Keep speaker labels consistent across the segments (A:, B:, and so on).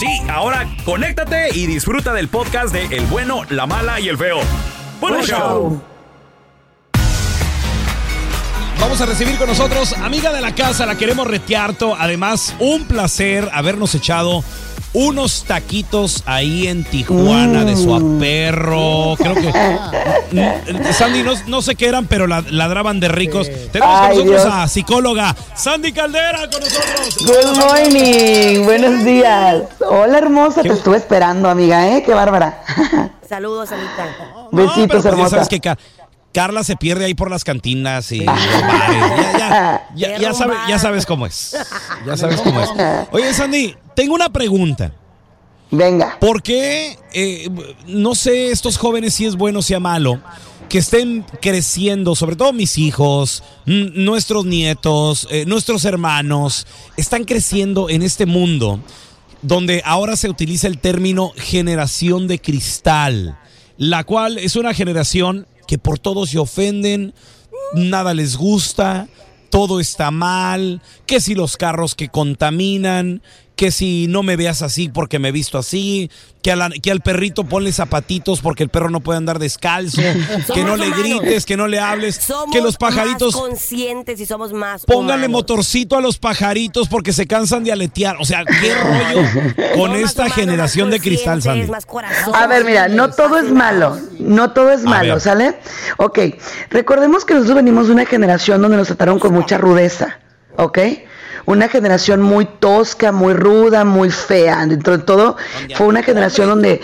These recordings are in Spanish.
A: Sí, ahora conéctate y disfruta del podcast de El bueno, la mala y el feo. ¡Buen show! Vamos a recibir con nosotros, amiga de la casa, la queremos retearto. Además, un placer habernos echado unos taquitos ahí en Tijuana de su mm. perro. Creo que. Mm, Sandy, no, sé qué eran, pero ladraban de ricos. Tenemos con nosotros a psicóloga Sandy Caldera con nosotros.
B: Good morning, buenos días. Hola, hermosa, te estuve esperando, amiga, ¿eh? Qué bárbara.
C: Saludos, Anita.
B: Besitos, pues hermosa.
A: sabes que Carla se pierde ahí por las cantinas y Ya, ya, ya, sabes cómo es. Ya sabes cómo es. Oye, Sandy, tengo una pregunta.
B: Venga.
A: ¿Por qué, eh, no sé, estos jóvenes si es bueno o sea malo, que estén creciendo, sobre todo mis hijos, nuestros nietos, eh, nuestros hermanos, están creciendo en este mundo donde ahora se utiliza el término generación de cristal, la cual es una generación que por todo se ofenden, nada les gusta, todo está mal, que si los carros que contaminan, que si no me veas así porque me he visto así, que, que al perrito ponle zapatitos porque el perro no puede andar descalzo, que no le grites, que no le hables, que los pajaritos...
C: Más conscientes y somos más...
A: Póngale motorcito a los pajaritos porque se cansan de aletear. O sea, qué rollo con esta generación de cristal, Sandy.
B: A ver, mira, no todo es malo, no todo es malo, ¿sale? Ok, recordemos que nosotros venimos de una generación donde nos trataron con mucha rudeza, ¿ok? una generación muy tosca, muy ruda, muy fea. Dentro de todo, fue una generación donde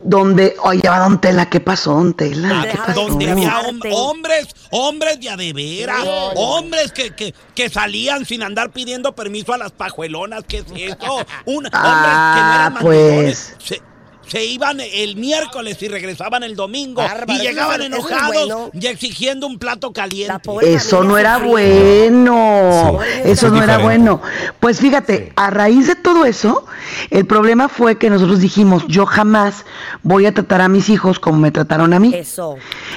B: donde, oye, va Don Tela, ¿qué pasó, Don Tela? ¿Qué pasó?
A: Donde había hombres, hombres de adevera, hombres que, que, que, salían sin andar pidiendo permiso a las pajuelonas, ¿qué es eso? Un,
B: ah, que no eran ah, pues
A: se iban el miércoles y regresaban el domingo y llegaban enojados y exigiendo un plato caliente.
B: Eso no era bueno. eso no era bueno. Pues fíjate, a raíz de todo eso, el problema fue que nosotros dijimos, yo jamás voy a tratar a mis hijos como me trataron a mí.
C: Eso.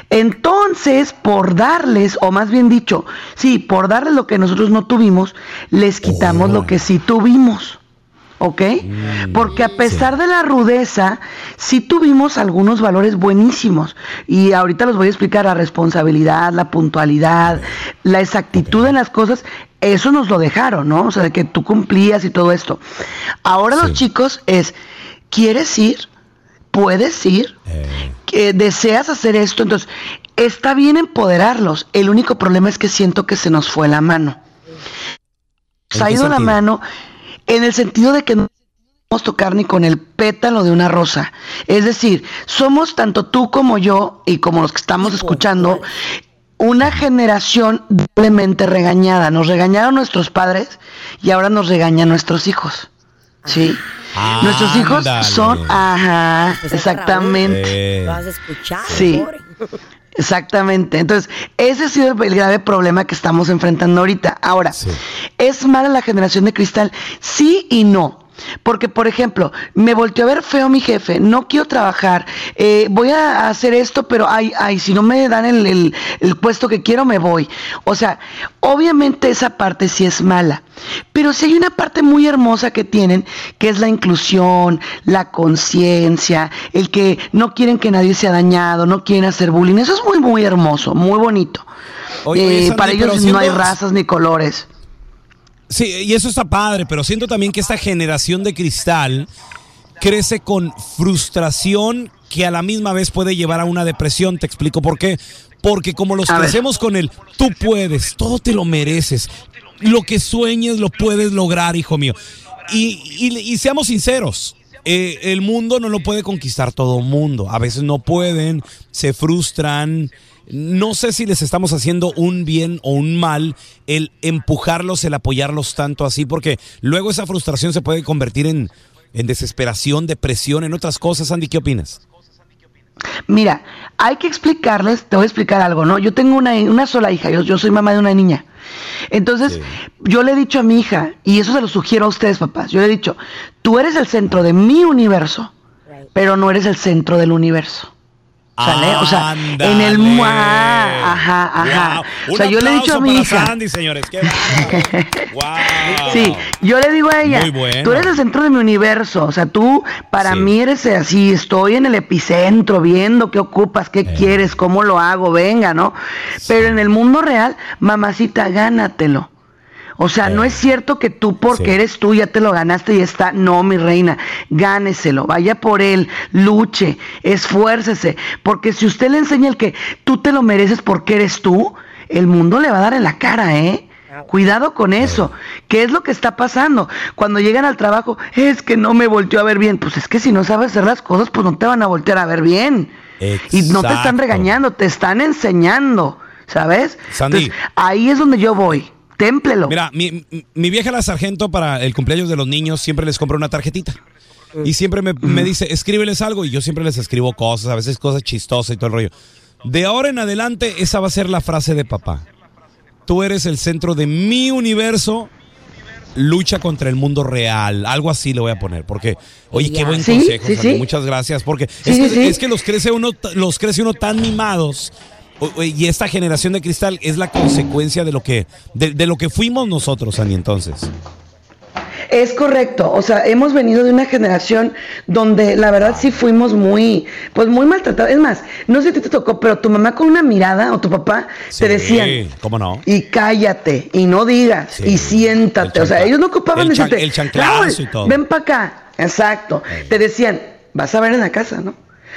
B: Entonces, por darles, o más bien dicho, sí, por darles lo que nosotros no tuvimos, les quitamos lo que sí tuvimos. ¿Ok? Mm, Porque a pesar de la rudeza, sí tuvimos algunos valores buenísimos. Y ahorita los voy a explicar, la responsabilidad, la puntualidad, la exactitud en las cosas, eso nos lo dejaron, ¿no? O sea, de que tú cumplías y todo esto. Ahora los chicos es, ¿quieres ir? ¿Puedes ir? Eh. ¿Deseas hacer esto? Entonces, está bien empoderarlos. El único problema es que siento que se nos fue la mano. Se ha ido la mano en el sentido de que no podemos tocar ni con el pétalo de una rosa. Es decir, somos tanto tú como yo y como los que estamos escuchando una generación doblemente regañada. Nos regañaron nuestros padres y ahora nos regañan nuestros hijos. Sí. Nuestros hijos
A: Ándale.
B: son, ajá,
C: Pues es
B: exactamente.
C: Lo has escuchado,
B: Sí.
C: pobre.
B: Exactamente. Entonces, ese ha sido el grave problema que estamos enfrentando ahorita. Ahora,
A: Sí.
B: ¿es mala la generación de cristal? Sí y no. Porque, por ejemplo, me volteó a ver feo mi jefe, no quiero trabajar, eh, voy a hacer esto, pero ay, ay, si no me dan el, el- el puesto que quiero, me voy. O sea, obviamente esa parte sí es mala, pero sí hay una parte muy hermosa que tienen, que es la inclusión, la conciencia, el que no quieren que nadie sea dañado, no quieren hacer bullying. Eso es muy, muy hermoso, muy bonito.
A: Oye, oye,
B: Eh,
A: Sandy,
B: para ellos no hay razas ni colores.
A: Sí, y eso está padre, pero siento también que esta generación de cristal crece con frustración que a la misma vez puede llevar a una depresión. Te explico por qué. Porque como los
B: A ver.
A: crecemos con el tú puedes, todo te lo mereces, lo que sueñes lo puedes lograr, hijo mío. Y, y- y seamos sinceros. eh, el mundo no lo puede conquistar todo el mundo. A veces no pueden, se frustran. No sé si les estamos haciendo un bien o un mal el empujarlos, el apoyarlos tanto así, porque luego esa frustración se puede convertir en, en desesperación, depresión, en otras cosas. Andy, ¿qué opinas?
B: Mira, hay que explicarles, te voy a explicar algo, ¿no? Yo tengo una, una sola hija, yo, yo soy mamá de una niña. Entonces, yo le he dicho a mi hija, y eso se lo sugiero a ustedes, papás, yo le he dicho, tú eres el centro de mi universo, pero no eres el centro del universo. O sea, en el... mu- Ah, ajá, ajá.
A: Wow.
B: O sea, yo le he dicho a mi hija...
A: Sandy, señores. Qué bárbaro. wow.
B: Sí, yo le digo a ella,
A: bueno.
B: tú eres el centro de mi universo, o sea, tú para
A: Sí.
B: mí eres así, estoy en el epicentro viendo qué ocupas, qué
A: Eh.
B: quieres, cómo lo hago, venga, ¿no? Pero en el mundo real, mamacita, gánatelo. O sea, no es cierto que tú porque.
A: Sí.
B: eres tú ya te lo ganaste y está. No, mi reina, gáneselo, vaya por él, luche, esfuércese. Porque si usted le enseña el que tú te lo mereces porque eres tú, el mundo le va a dar en la cara, ¿eh? Cuidado con eso. ¿Qué es lo que está pasando? Cuando llegan al trabajo, es que no me volteó a ver bien. Pues es que si no sabes hacer las cosas, pues no te van a voltear a ver bien. Y no te están regañando, te están enseñando, ¿sabes?
A: Sandy.
B: Entonces, ahí es donde yo voy. Témplelo.
A: Mira, mi, mi vieja la sargento para el cumpleaños de los niños siempre les compra una tarjetita. Y siempre me, me dice, escríbeles algo. Y yo siempre les escribo cosas, a veces cosas chistosas y todo el rollo. De ahora en adelante, esa va a ser la frase de papá. Tú eres el centro de mi universo. Lucha contra el mundo real. Algo así le voy a poner. Porque, oye, qué buen
B: Sí,
A: consejo.
B: sí,
A: Sandy,
B: sí.
A: Muchas gracias. Porque
B: Sí,
A: es, que, es que los crece uno, los crece uno tan mimados. Y esta generación de cristal es la consecuencia de lo que, de, de lo que fuimos nosotros, Sandy, entonces.
B: Es correcto, o sea, hemos venido de una generación donde la verdad sí fuimos muy, pues muy maltratados. Es más, no sé si te tocó, pero tu mamá con una mirada o tu papá
A: Sí,
B: te decían,
A: ¿Cómo no?
B: y cállate, y no digas,
A: Sí,
B: y siéntate. O sea, ellos no ocupaban
A: el
B: decirte,
A: el chanclazo
B: "Raúl,
A: y todo".
B: ven para acá. Exacto. Te decían, vas a ver en la casa, ¿no?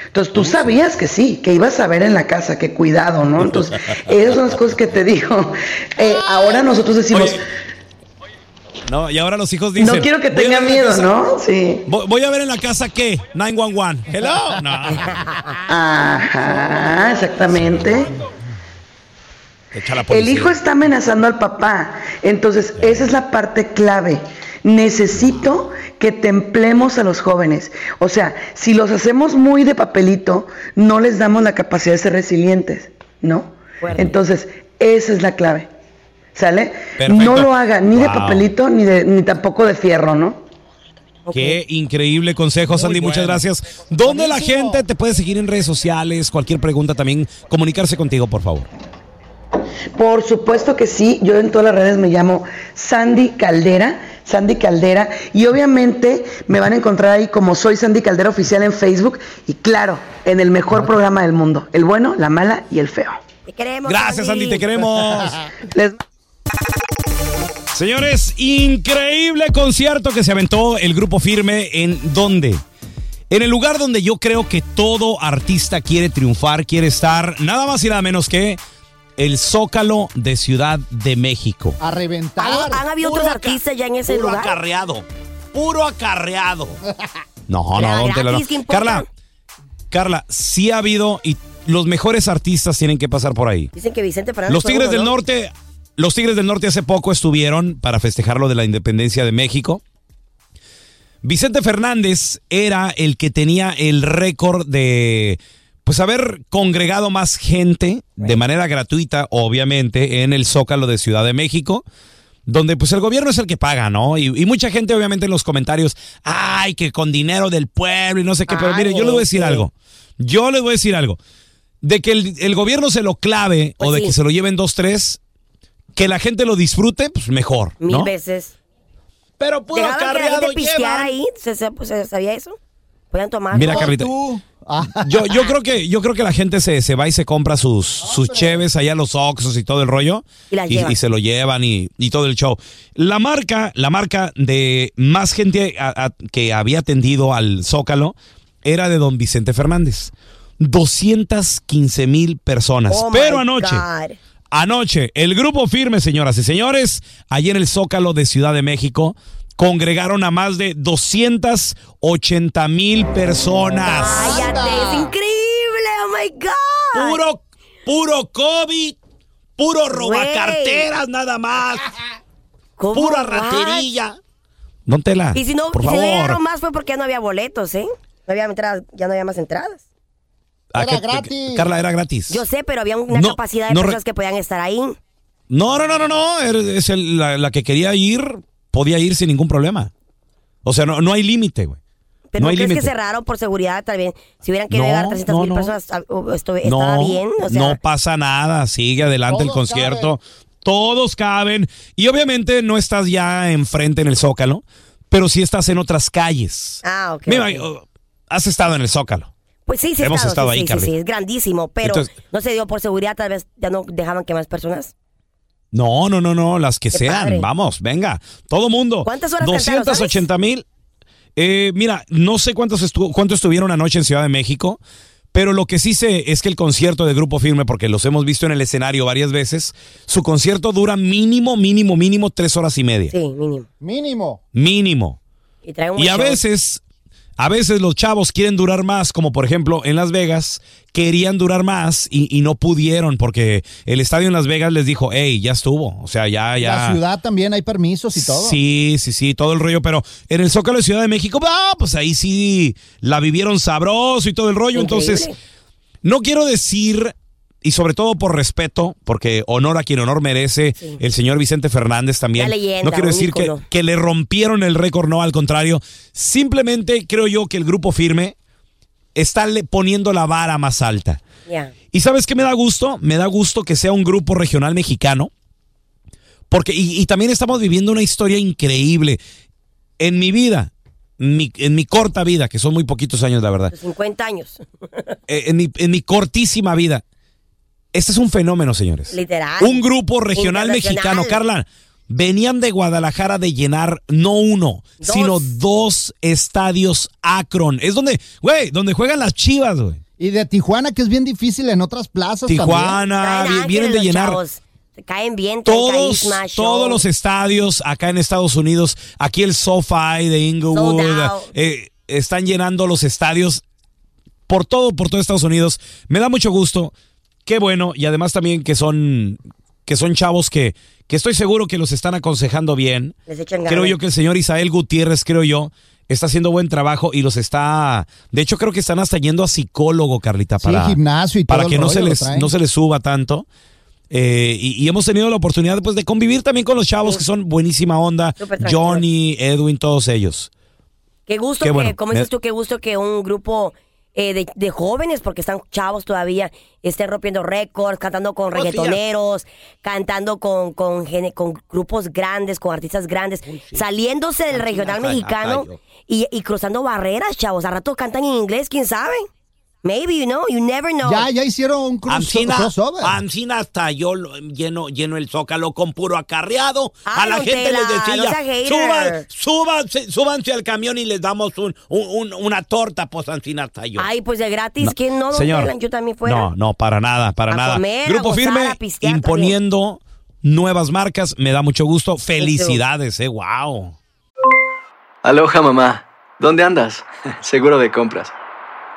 B: Entonces tú sabías que sí, que ibas a ver en la casa, que cuidado, ¿no? Entonces, esas son las cosas que te digo. Eh, ahora nosotros decimos,
A: Oye, No, y ahora los hijos dicen.
B: no quiero que
A: "Voy a
B: tenga miedo,
A: casa-
B: ¿no? Sí.
A: Voy, voy a ver en la casa qué? 911. Hello. No.
B: Ajá, exactamente. El hijo está amenazando al papá. Entonces, esa es la parte clave. Necesito que templemos a los jóvenes. O sea, si los hacemos muy de papelito, no les damos la capacidad de ser resilientes, ¿no? Entonces, esa es la clave. ¿Sale?
A: Perfecto.
B: No lo haga ni de papelito ni, de, ni tampoco de fierro, ¿no?
A: Qué increíble consejo, Sandy. Muchas gracias. ¿Dónde la gente te puede seguir en redes sociales? Cualquier pregunta también, comunicarse contigo, por favor.
B: Por supuesto que sí, yo en todas las redes me llamo Sandy Caldera, Sandy Caldera, y obviamente me van a encontrar ahí como soy Sandy Caldera Oficial en Facebook, y claro, en el mejor programa del mundo, el bueno, la mala y el feo.
C: Te queremos.
A: Gracias, Sandy. Te queremos.
B: Les
A: Señores, increíble concierto que se aventó el grupo firme en dónde? En el lugar donde yo creo que todo artista quiere triunfar, quiere estar, nada más y nada menos que el Zócalo de Ciudad de México.
D: A reventar.
C: ¿Han, han habido
A: Puro
C: otros artistas ya en ese
A: puro
C: lugar?
A: acarreado. Puro acarreado. No, no, don Tela, no. Carla, Carla, sí ha habido y los mejores artistas tienen que pasar por ahí.
C: Dicen que Vicente Fernández
A: Los Tigres
C: uno,
A: del
C: ¿no?
A: Norte, los Tigres del Norte hace poco estuvieron para festejar lo de la independencia de México. Vicente Fernández era el que tenía el récord de pues haber congregado más gente de manera gratuita, obviamente, en el Zócalo de Ciudad de México, donde pues el gobierno es el que paga, ¿no? Y, y mucha gente obviamente en los comentarios, ay, que con dinero del pueblo y no sé qué, pero mire, yo les voy a decir algo, yo les voy a decir algo, de que el, el gobierno se lo clave
C: Pues
A: o de
C: sí.
A: que se lo lleven dos, tres, que la gente lo disfrute, pues mejor,
C: Mil
A: ¿no?
C: veces.
A: Pero
C: que la
A: acarreado
C: gente
A: llevan.
C: ahí. ¿Se, se- se- sabía eso? Podían tomar.
A: Mira, Carlita,
D: Tú.
A: Yo, yo creo que yo creo que la gente se, se va y se compra sus, sus cheves allá los Oxxos y todo el rollo
C: Y
A: se lo llevan y, y todo el show. La marca, la marca de más gente a- a- que había atendido al Zócalo era de don Vicente Fernández. 215 mil personas.
C: Oh,
A: Pero anoche,
C: God.
A: Anoche, el grupo firme, señoras y señores, allí en el Zócalo de Ciudad de México, congregaron a más de 280 mil personas.
C: Cállate, es increíble. Oh my God.
A: Puro, puro COVID, puro robacarteras nada más,
C: ¿Cómo?
A: pura raterilla. Don Tela,
C: Y si no,
A: por favor.
C: más fue porque ya no había boletos, ¿eh? No había entradas, ya no había más entradas.
A: ¿A
D: Era gratis.
A: Carla, era gratis.
C: Yo sé, pero había una
A: No,
C: capacidad de
A: no
C: personas que podían estar ahí.
A: No, no, no, no, no. Es el- la, la que quería ir, podía ir sin ningún problema. O sea, no, no hay límite, güey.
C: Pero
A: no
C: ¿no
A: hay
C: crees que cerraron por seguridad tal vez? Si hubieran querido
A: No,
C: llegar a 300 mil
A: no, no.
C: personas, ah, esto- estaba
A: no,
C: bien. O sea,
A: no pasa nada, sigue adelante el concierto, todos caben y obviamente no estás ya enfrente en el Zócalo, pero sí estás en otras calles.
C: Ah, ok.
A: Mira, oh, has estado en el Zócalo.
C: Pues sí, sí, he
A: hemos
C: estado,
A: estado
C: sí,
A: ahí,
C: sí, sí, es grandísimo, pero
A: Entonces-
C: no se dio por seguridad, tal vez ya no dejaban que más personas.
A: No, no, no, no, las que
C: Qué
A: sean,
C: padre.
A: vamos, venga, todo mundo.
C: ¿Cuántas horas cantaron,
A: 280 mil. Eh, mira, no sé cuántos estu cuánto estuvieron anoche en Ciudad de México, pero lo que sí sé es que el concierto de Grupo Firme, porque los hemos visto en el escenario varias veces, su concierto dura mínimo, mínimo, mínimo tres horas y media.
C: Sí, mínimo.
D: mínimo.
A: Mínimo.
C: Y, trae un
A: Y
C: buen
A: a
C: show.
A: veces, a veces los chavos quieren durar más, como por ejemplo en Las Vegas, querían durar más y, y no pudieron porque el estadio en Las Vegas les dijo, hey, ya estuvo. O sea, ya, ya.
D: La ciudad también hay permisos y todo.
A: Sí, sí, sí, todo el rollo, pero en el Zócalo de Ciudad de México, ah, pues ahí sí la vivieron sabroso y todo el rollo.
C: Increíble.
A: Entonces, no quiero decir, y sobre todo por respeto, porque honor a quien honor merece,
C: Sí.
A: el señor Vicente Fernández también.
C: Leyenda,
A: no quiero decir que, que le rompieron el récord, no, al contrario. Simplemente creo yo que el grupo firme está le- poniendo la vara más alta. ¿Y sabes qué me da gusto? Me da gusto que sea un grupo regional mexicano. Porque, y, y también estamos viviendo una historia increíble. En mi vida, mi- en mi corta vida, que son muy poquitos años, la verdad,
C: Los 50 años.
A: eh, en, mi, en mi cortísima vida, este es un fenómeno, señores.
C: Literal.
A: Un grupo regional mexicano, Carla. Venían de Guadalajara de llenar no uno,
C: Dos.
A: sino dos estadios Akron. Es donde, güey, donde juegan las chivas, güey.
D: Y de Tijuana, que es bien difícil en otras plazas
A: Tijuana, vienen de llenar.
C: chavos. Caen bien,
A: todos,
C: carisma,
A: todos los estadios acá en Estados Unidos, aquí el SoFi de Inglewood,
C: out.
A: eh, están llenando los estadios por todo, por todo Estados Unidos. Me da mucho gusto, qué bueno, y además también que son, que son chavos que, que estoy seguro que los están aconsejando bien.
C: Les echan
A: Creo yo que el señor Isael Gutiérrez, creo yo, está haciendo buen trabajo y los está, de hecho creo que están hasta yendo a psicólogo, Carlita,
D: Sí,
A: para,
D: gimnasio y todo
A: para que no se les, no se les suba tanto. Eh, y, y hemos tenido la oportunidad pues, de convivir también con los chavos que son buenísima onda. Johnny, Edwin, todos ellos.
C: Qué gusto
A: Qué
C: que,
A: bueno.
C: como dices tú, qué gusto que un grupo eh, de, de jóvenes, porque están chavos todavía, estén rompiendo récords, cantando con
A: Oh,
C: reggaetoneros, cantando con, con, con grupos grandes, con artistas grandes, saliéndose del regional mexicano y, y cruzando barreras, chavos. A rato cantan en inglés, quién sabe. Maybe, you know, you never know.
D: Ya, ya hicieron un
A: Ancina,
D: crossover.
A: Ancina hasta yo lo- lleno, lleno el zócalo con puro acarreado.
C: Ay,
A: a la
C: don
A: gente
C: Tela,
A: les decía,
C: hater.
A: suban, súbanse, súbanse al camión y les damos un, un- un- una torta, pues Ancina hasta yo.
C: Ay, pues de gratis, ¿quién no? don
A: Señor,
C: Tela? Yo también fuera.
A: No, no, para nada, para
C: A
A: nada.
C: comer, a
A: Grupo
C: gozar,
A: Firme
C: a pistear
A: imponiendo nuevas marcas, me da mucho gusto. Felicidades, eh, wow.
E: Aloha mamá, ¿dónde andas? Seguro de compras.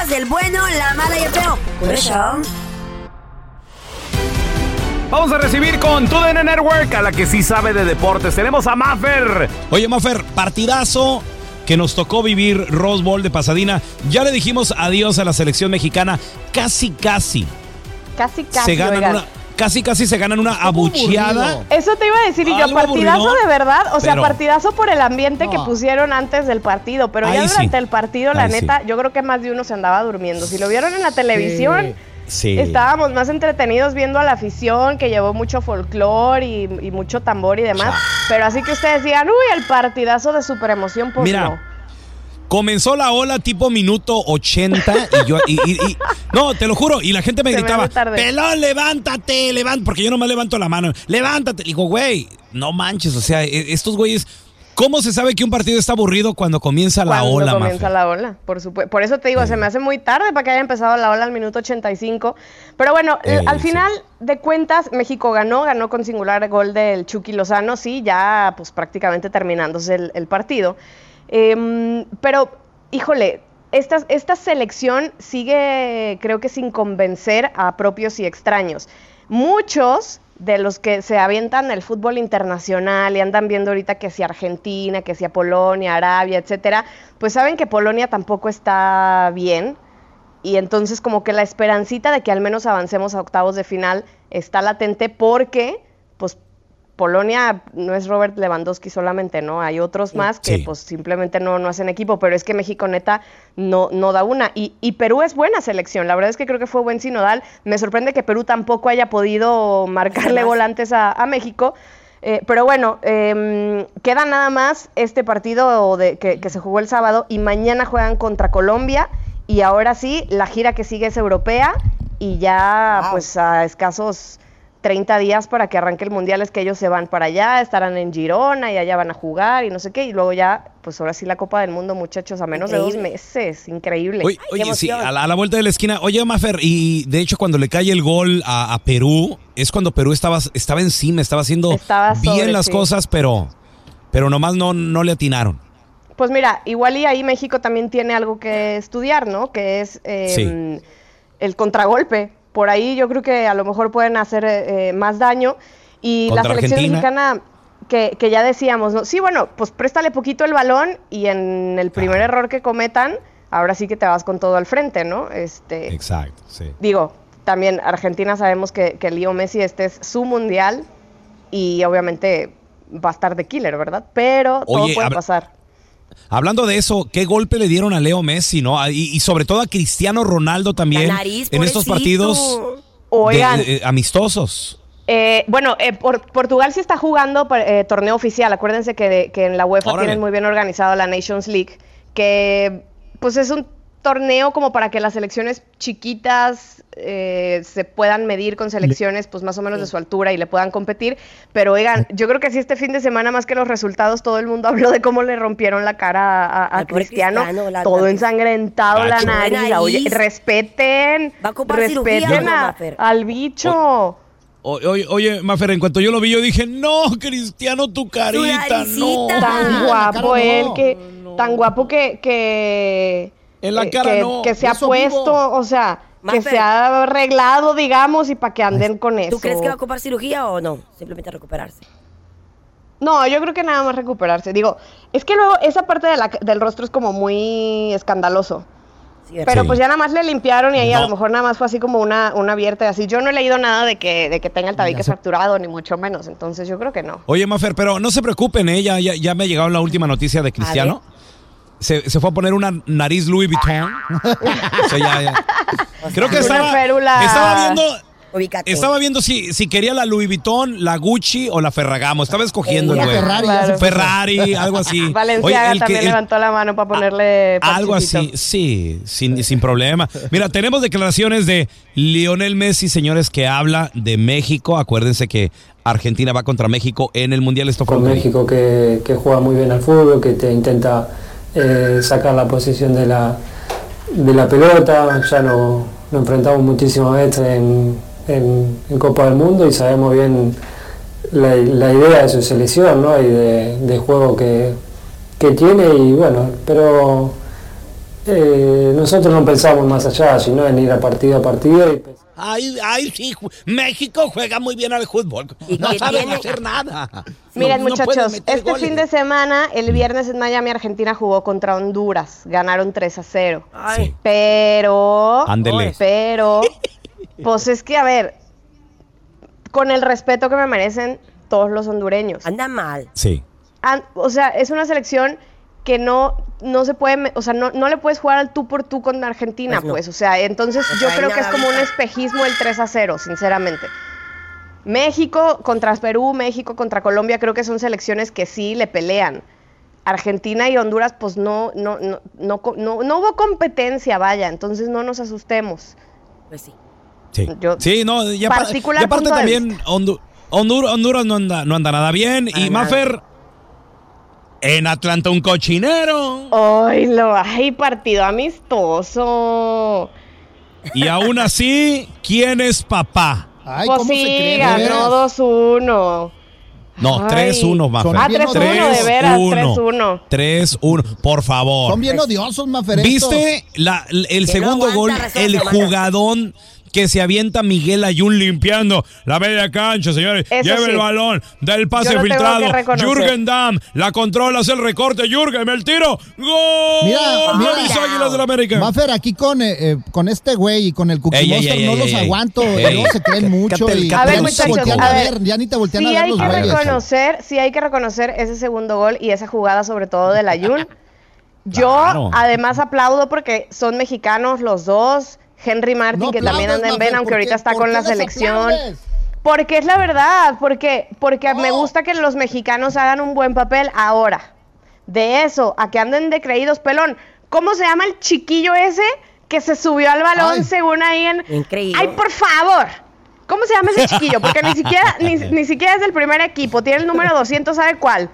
C: Podcast del bueno, la mala y el feo. Por eso.
A: Vamos a recibir con TUDN Network a la que sí sabe de deportes. Tenemos a Maffer. Oye, Maffer, partidazo que nos tocó vivir Rose Bowl de Pasadena. Ya le dijimos adiós a la selección mexicana. Casi, casi.
F: Casi, casi.
A: Se ganan
F: oigan.
A: una, casi, casi se ganan una abucheada.
F: Eso te iba a decir y yo, partidazo
A: aburrido,
F: de verdad, o sea,
A: pero-
F: partidazo por el ambiente que pusieron antes del partido, pero ya
A: sí.
F: durante el partido, la
A: Ahí sí.
F: neta, yo creo que más de uno se andaba durmiendo. Si lo vieron en la televisión,
A: Sí.
F: estábamos más entretenidos viendo a la afición que llevó mucho folclore y, y mucho tambor y demás, pero así que ustedes digan, uy, el partidazo de super emoción, pues
A: Mira,
F: no.
A: Comenzó la ola tipo minuto 80 y yo y, y- y- no, te lo juro, y la gente me
F: Se me
A: gritaba,
F: tarde.
A: "Pelón, levántate, levántate", porque yo nomás levanto la mano. "Levántate." Digo, "Güey, no manches, o sea, e- estos güeyes ¿Cómo se sabe que un partido está aburrido cuando comienza la
F: Cuando
A: ola,
F: comienza
A: Mafe?
F: la ola, por supuesto. Por eso te digo, se me hace muy tarde para que haya empezado la ola al minuto 85. Pero bueno,
A: Ey,
F: al
A: sí.
F: final de cuentas, México ganó, ganó con singular gol del Chucky Lozano, sí, ya pues prácticamente terminándose el, el partido. Em, pero, híjole, esta, esta selección sigue, creo que sin convencer a propios y extraños. Muchos de los que se avientan el fútbol internacional y andan viendo ahorita que si Argentina, que si Polonia, Arabia, etcétera, pues saben que Polonia tampoco está bien. Y entonces como que la esperancita de que al menos avancemos a octavos de final está latente porque pues Polonia no es Robert Lewandowski solamente, ¿no? Hay otros más que
G: Sí.
F: pues simplemente no, no hacen equipo, pero es que México neta no, no da una. Y, y Perú es buena selección, la verdad es que creo que fue buen sinodal. Me sorprende que Perú tampoco haya podido marcarle volantes a, a México. Eh, pero bueno, em, queda nada más este partido de, que, que se jugó el sábado y mañana juegan contra Colombia y ahora sí, la gira que sigue es europea y ya pues a escasos 30 días para que arranque el mundial es que ellos se van para allá, estarán en Girona y allá van a jugar y no sé qué y luego ya pues ahora sí la Copa del Mundo muchachos a menos de dos meses, increíble.
A: Oye, oye, sí, a la, a la vuelta de la esquina. Oye, Mafer, y de hecho cuando le cae el gol a, a Perú, es cuando Perú estaba, estaba encima, estaba haciendo
F: Estaba
A: bien las
F: sí.
A: cosas, pero, pero nomás no, no le atinaron.
F: Pues mira, igual y ahí México también tiene algo que estudiar, ¿no? Que es eh,
A: Sí.
F: el contragolpe. Por ahí yo creo que a lo mejor pueden hacer eh, eh, más daño. Y la selección
A: Argentina.
F: mexicana, que, que ya decíamos, ¿no? Sí, bueno, pues préstale poquito el balón y en el primer error que cometan, ahora sí que te vas con todo al frente, ¿no? Este,
A: Exacto, sí.
F: digo, también Argentina sabemos que, que Leo Messi este es su mundial y obviamente va a estar de killer, ¿verdad? Pero todo puede pasar.
A: Hablando de eso, ¿qué golpe le dieron a Leo Messi, no? Y, y sobre todo a Cristiano Ronaldo también
F: La nariz,
A: en estos partidos
F: Oigan,
A: de- amistosos.
F: Eh, bueno, eh, por- Portugal sí está jugando eh, torneo oficial. Acuérdense que, de- que en la UEFA
A: Órale.
F: tienen muy bien organizado la Nations League, que pues es un torneo como para que las selecciones chiquitas eh, se puedan medir con selecciones pues más o menos de su altura y le puedan competir. Pero oigan, yo creo que sí este fin de semana más que los resultados todo el mundo habló de cómo le rompieron la cara a, a- a
C: pobre
F: Cristiano,
C: Cristiano, la-
F: todo
C: la-
F: ensangrentado la nariz. Oye, respeten,
C: Va a ocupar cirugía,
F: respeten
C: ¿no,
F: a-
C: Mafer?
F: al bicho.
A: O- Oye, oye, Mafer, en cuanto yo lo vi, yo dije, no, Cristiano, tu carita, no.
F: Tan guapo él, que tan guapo que que
A: En la
F: eh,
A: cara
F: que,
A: no,
F: que se ha puesto,
A: vivo.
F: o sea, que se ha arreglado, digamos, y para que anden con eso.
C: ¿Tú crees que va a ocupar cirugía o no? Simplemente recuperarse.
F: No, yo creo que nada más recuperarse. Digo, es que luego esa parte de la- del rostro es como muy escandaloso. Pero
A: Sí.
F: pues ya nada más le limpiaron y ahí a lo mejor nada más fue así como una, una abierta y así. Yo no he leído nada de que, de que tenga el tabique fracturado, ni mucho menos. Entonces yo creo que no.
A: Oye, Mafer, pero no se preocupen, ¿eh? ya, ya, ya me ha llegado la última noticia de Cristiano. Se, se fue a poner una nariz Louis Vuitton. O sea, ya, ya. Creo que estaba, estaba viendo,
C: Ubícate.
A: estaba viendo si, si quería la Louis Vuitton, la Gucci o la Ferragamo. Estaba escogiendo el güey.
F: Ferrari.
A: Ferrari, algo así.
F: Valenciaga
A: Oye, el que-
F: también
A: el-
F: levantó la mano para ponerle
A: algo
F: parchecito.
A: así, sí, sin, sin problema. Mira, tenemos declaraciones de Lionel Messi, señores, que habla de México. Acuérdense que Argentina va contra México en el Mundial. Esto fue
G: con
A: que
G: México que, que juega muy bien al fútbol, que te intenta eh, sacar la posición de la, de la pelota. Ya no, nos enfrentamos muchísimas veces en, en- Copa del Mundo y sabemos bien la, idea de su selección ¿no? y de, de juego que, que tiene. Y bueno, pero eh, nosotros no pensamos más allá, sino en ir a partido a partido. Y,
A: Ay, ay, sí, México juega muy bien al fútbol. No saben
F: tiene?
A: hacer nada.
F: Miren,
A: No-
F: muchachos, este
A: goles.
F: fin de semana, el viernes en Miami, Argentina jugó contra Honduras. Ganaron 3 a 0.
A: Sí.
F: Pero.
A: Ándele.
F: Pero. Pues es que, a ver. Con el respeto que me merecen todos los hondureños.
C: Anda mal.
A: Sí.
F: O sea, es una selección que no, no se puede, o sea, no, no le puedes jugar al tú por tú con Argentina,
C: Pues no.
F: pues, o sea, entonces
C: No
F: yo creo que es como un espejismo el 3 a 0, sinceramente. México contra Perú, México contra Colombia, creo que son selecciones que sí le pelean. Argentina y Honduras, pues no, no, no, no, no, no hubo competencia, vaya, entonces no nos asustemos.
C: Pues sí.
A: Sí,
F: Yo-
A: sí no, y aparte también Hondu- Hondur- Honduras no anda, no anda nada bien. y
F: nada.
A: Mafer, en Atlanta un cochinero.
F: ¡Ay, lo hay partido amistoso!
A: Y aún así, ¿quién es papá?
D: Ay,
F: pues
D: ¿cómo se
F: sí,
D: cree?
F: Ganó
D: veras.
F: 2-1.
A: No,
F: Ay.
A: 3-1, Mafer.
F: Ah, 3-1, de veras, 3-1.
A: 3-1, por favor.
D: Son bien odiosos, Mafer.
A: ¿Viste la- el segundo
C: aguanta
A: gol?
C: el semana.
A: Que se avienta Miguel Ayun limpiando la media cancha, señores.
F: Eso
A: Lleva el balón, da el pase filtrado. Jürgen Damm, la controla, hace el recorte. Jürgen, el tiro. ¡Gol!
D: Mira, mira.
A: de mis Águilas del América.
D: Mafer, aquí con, eh, eh, con este güey y con el Cookie
A: Ey,
D: Monster
A: ey,
D: no
A: ey,
D: los aguanto. Luego se creen mucho. Y
F: A ver,
D: ya ni te
F: muchachos,
D: voltean
F: a
D: a
F: ver.
D: ver. Ya ni te voltean
F: Sí
D: a ver
F: hay
D: los
F: que reconocer, sí hay que reconocer ese segundo gol y esa jugada sobre todo del Ayun. Yo
A: Claro.
F: además aplaudo porque son mexicanos los dos. Henry Martin,
D: No
F: que también anda en Ben, aunque
D: ¿por
F: ahorita está con la selección.
D: aplaudes?
F: Porque es la verdad, porque, porque me gusta que los mexicanos hagan un buen papel ahora. De eso, a que anden de creídos, pelón. ¿Cómo se llama el chiquillo ese que se subió al balón
D: Ay.
F: según ahí en...
C: Increíble.
F: ¡Ay, por favor! ¿Cómo se llama ese chiquillo? Porque ni siquiera, ni, ni siquiera es del primer equipo. Tiene el número 200, ¿sabe cuál?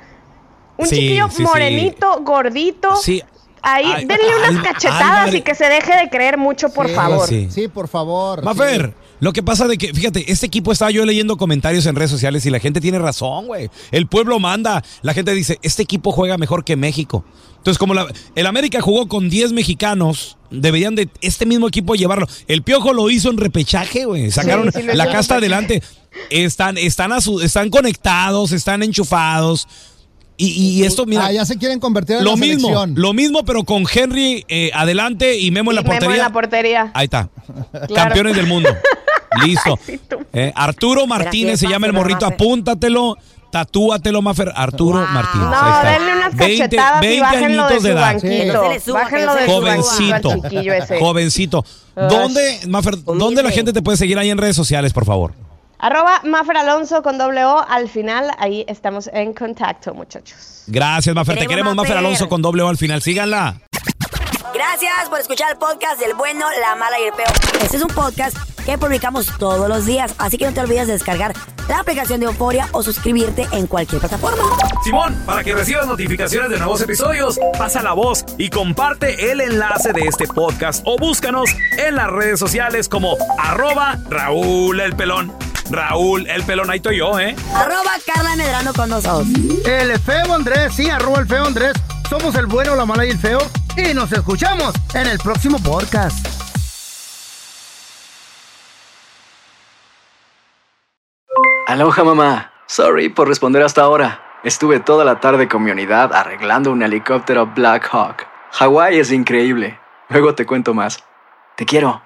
F: Un
A: Sí,
F: chiquillo
A: sí, sí.
F: morenito, gordito.
A: Sí.
F: Ahí,
A: Ay,
F: denle unas cachetadas y que se deje de creer mucho, por
D: Sí,
F: favor.
A: Sí.
D: Sí, por favor.
A: Mafer,
D: sí.
A: lo que pasa de que, fíjate, este equipo estaba yo leyendo comentarios en redes sociales y la gente tiene razón, güey. El pueblo manda. La gente dice, este equipo juega mejor que México. Entonces, como la- el América jugó con 10 mexicanos, deberían de este mismo equipo llevarlo. El Piojo lo hizo en repechaje, güey. Sacaron
F: Sí, sí lo
A: la casta adelante. Están, están, a su- están conectados, están enchufados. Y, y esto, mira,
D: Ah, ya se quieren convertir en
A: lo
D: la
A: mismo,
D: selección.
A: lo mismo, pero con Henry eh, adelante y Memo en la
F: Y Memo
A: portería.
F: en la portería.
A: Ahí está.
F: Claro.
A: Campeones del mundo. Listo.
F: Sí.
A: Eh, Arturo Martínez se llama el morrito.
C: Mafer.
A: Apúntatelo. Tatúatelo, Mafer. Arturo
C: Wow.
A: Martínez.
F: No,
A: Ahí está.
F: denle unas
A: 20
F: cachetadas y
A: 20
F: bájenlo de
A: añitos
F: su
A: edad.
C: le suba,
F: de.
A: Jovencito. Jovencito. ¿Dónde, Mafer, dónde la
C: Humilde.
A: gente te puede seguir ahí en redes sociales, por favor?
F: Arroba Mafer Alonso con doble O. Al final, ahí estamos en contacto, muchachos.
A: Gracias, Mafer. Te
C: Queremos,
A: queremos, Mafer
C: Mafer.
A: Alonso, con doble O al final. Síganla.
C: Gracias por escuchar el podcast del bueno, la mala y el peor. Este es un podcast que publicamos todos los días, así que no te olvides de descargar la aplicación de Euforia o suscribirte en cualquier plataforma.
H: Simón, para que recibas notificaciones de nuevos episodios, pasa la voz y comparte el enlace de este podcast o búscanos en las redes sociales como arroba Raúl el Pelón. Raúl, el pelonaito y yo, ¿eh?
C: Arroba Carla Medrano con nosotros.
I: El feo Andrés, sí, arroba el feo Andrés. Somos el bueno, la mala y el feo. Y nos escuchamos en el próximo podcast.
E: Aloha mamá. Sorry por responder hasta ahora. Estuve toda la tarde con mi unidad arreglando un helicóptero Black Hawk. Hawái es increíble. Luego te cuento más. Te quiero.